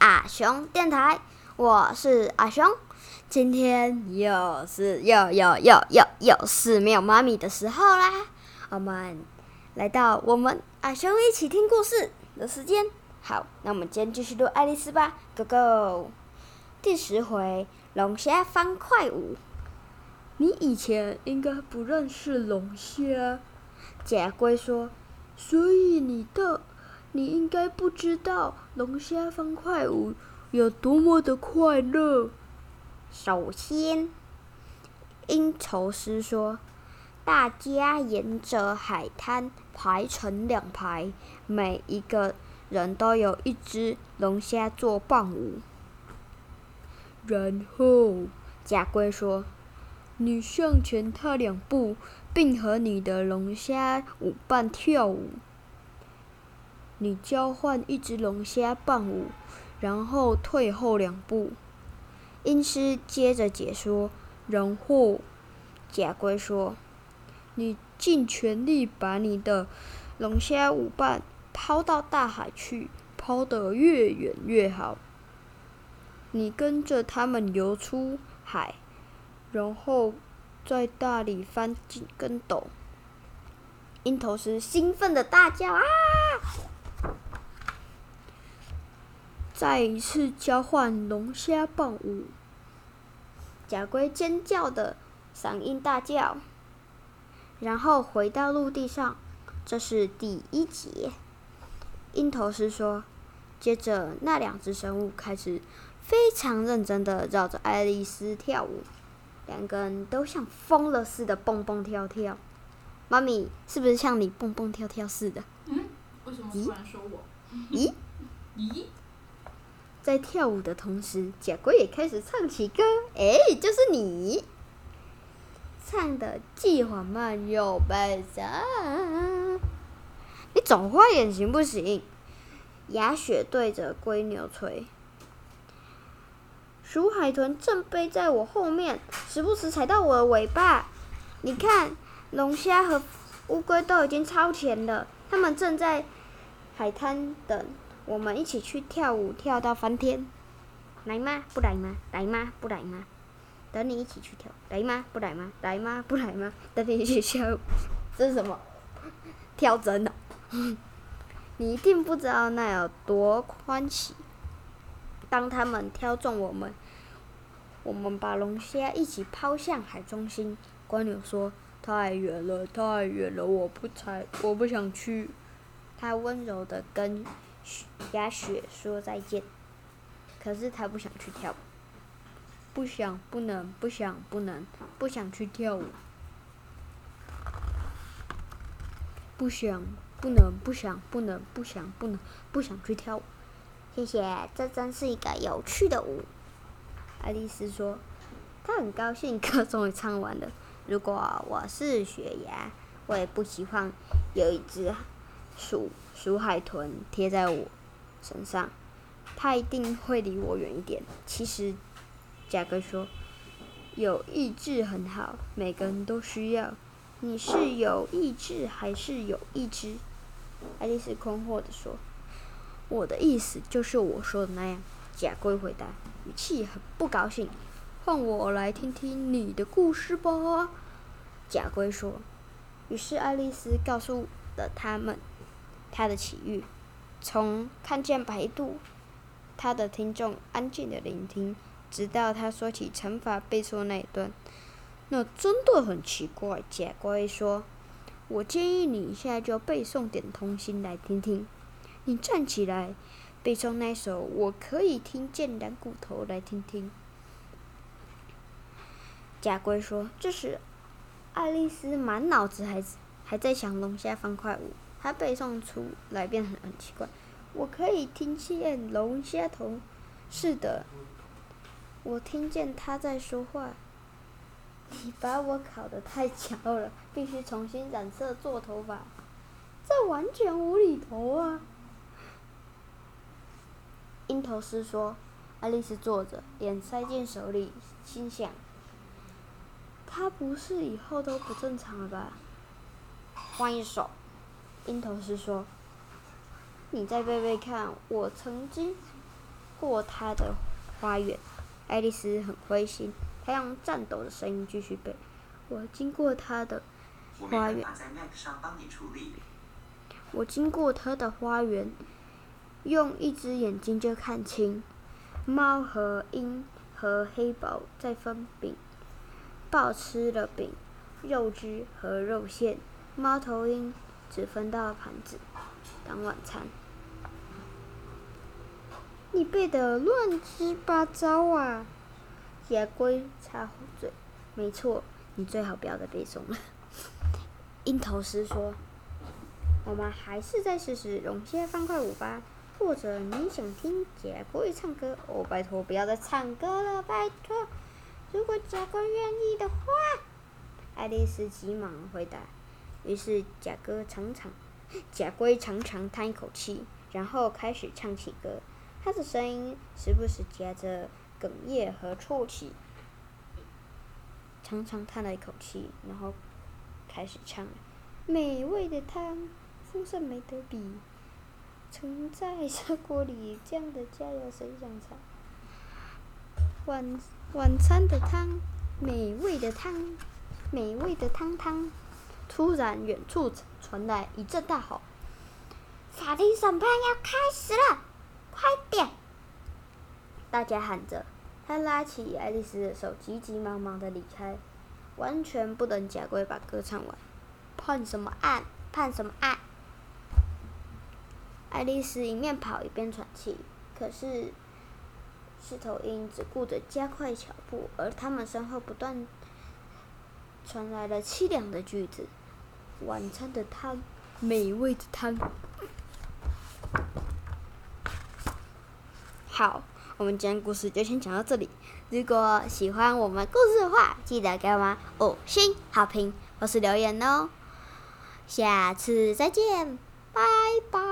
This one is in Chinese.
阿雄电台，我是阿雄，今天又是又又又又又是没有妈咪的时候啦。我们来到我们阿雄一起听故事的时间。好，那我们今天继续录爱丽丝吧，Go Go！第十回龙虾方块舞。你以前应该不认识龙虾，假龟说，所以你的。你应该不知道龙虾方块舞有多么的快乐。首先，鹰头狮说：“大家沿着海滩排成两排，每一个人都有一只龙虾做伴舞。”然后，甲龟说：“你向前踏两步，并和你的龙虾舞伴跳舞。”你交换一只龙虾伴舞，然后退后两步。英师接着解说，然后甲龟说：“你尽全力把你的龙虾舞伴抛到大海去，抛得越远越好。你跟着他们游出海，然后在大里翻几跟斗。”鹰头狮兴奋的大叫：“啊！”再一次交换龙虾棒舞，甲龟尖叫的嗓音大叫，然后回到陆地上。这是第一节。鹰头狮说：“接着，那两只生物开始非常认真的绕着爱丽丝跳舞，两个人都像疯了似的蹦蹦跳跳。妈咪，是不是像你蹦蹦跳跳似的？”嗯？为什么突然说我？咦？咦？在跳舞的同时，甲龟也开始唱起歌。哎，就是你，唱的既缓慢又悲伤。你总会演行不行？雅雪对着龟牛吹。鼠海豚正背在我后面，时不时踩到我的尾巴。你看，龙虾和乌龟都已经超前了，它们正在海滩等。我们一起去跳舞，跳到翻天，来吗？不来吗？来吗？不来吗？等你一起去跳，来吗？不来吗？来吗？不来吗？等你一起跳，这是什么？跳针的。你一定不知道那有多欢喜。当他们挑中我们，我们把龙虾一起抛向海中心。蜗牛说：“太远了，太远了，我不才，我不想去。”他温柔的跟。雪鸭雪说再见，可是他不想去跳舞，不想，不能，不想，不能，不想去跳舞，不想，不能，不想，不能，不想，不能，不想去跳舞。谢谢，这真是一个有趣的舞。爱丽丝说，她很高兴歌终于唱完了。如果我是雪牙，我也不希望有一只鼠。鼠海豚贴在我身上，它一定会离我远一点。其实，甲哥说，有意志很好，每个人都需要。你是有意志还是有意志？爱丽丝困惑的说：“我的意思就是我说的那样。”甲龟回答，语气很不高兴。换我来听听你的故事吧。甲龟说。于是爱丽丝告诉了他们。他的奇遇，从看见白兔他的听众安静的聆听，直到他说起乘法背诵那一段。那真的很奇怪，假龟说：“我建议你现在就背诵点童心来听听。你站起来，背诵那首《我可以听见蓝骨头》来听听。”假龟说：“这时，爱丽丝满脑子还还在想龙虾方块舞，他背诵出来变得很奇怪。我可以听见龙虾头，是的，我听见他在说话。你把我烤得太焦了，必须重新染色做头发，这完全无厘头啊！”鹰头狮说。爱丽丝坐着，脸塞进手里，心想。他不是以后都不正常了吧？换一首，鹰头狮说：“你再背背看，我曾经过他的花园。”爱丽丝很灰心，她用颤抖的声音继续背：“我经过他的花园，我经过他的花园，用一只眼睛就看清猫和鹰和黑豹在分饼。”豹吃了饼、肉汁和肉馅，猫头鹰只分到盘子当晚餐。你背的乱七八糟啊！野龟插嘴：“没错，你最好不要再背诵了。”鹰头狮说：“我们还是再试试龙虾方块舞吧，或者你想听野龟唱歌？哦，拜托，不要再唱歌了，拜托。”如果贾哥愿意的话，爱丽丝急忙回答。于是甲哥长长，甲龟长长叹一口气，然后开始唱起歌。他的声音时不时夹着哽咽和啜泣。长长叹了一口气，然后开始唱：美味的汤，丰盛没得比，盛在砂锅里，这样的佳肴谁想尝？晚。晚餐的汤，美味的汤，美味的汤汤。突然，远处传来一阵大吼：“法庭审判要开始了，快点！”大家喊着。他拉起爱丽丝的手，急急忙忙的离开，完全不等贾贵把歌唱完。判什么案？判什么案？爱丽丝一面跑一边喘气，可是。狮头鹰只顾着加快脚步，而他们身后不断传来了凄凉的句子：“晚餐的汤，美味的汤。”好，我们今天故事就先讲到这里。如果喜欢我们故事的话，记得给我们五星好评或是留言哦。下次再见，拜拜。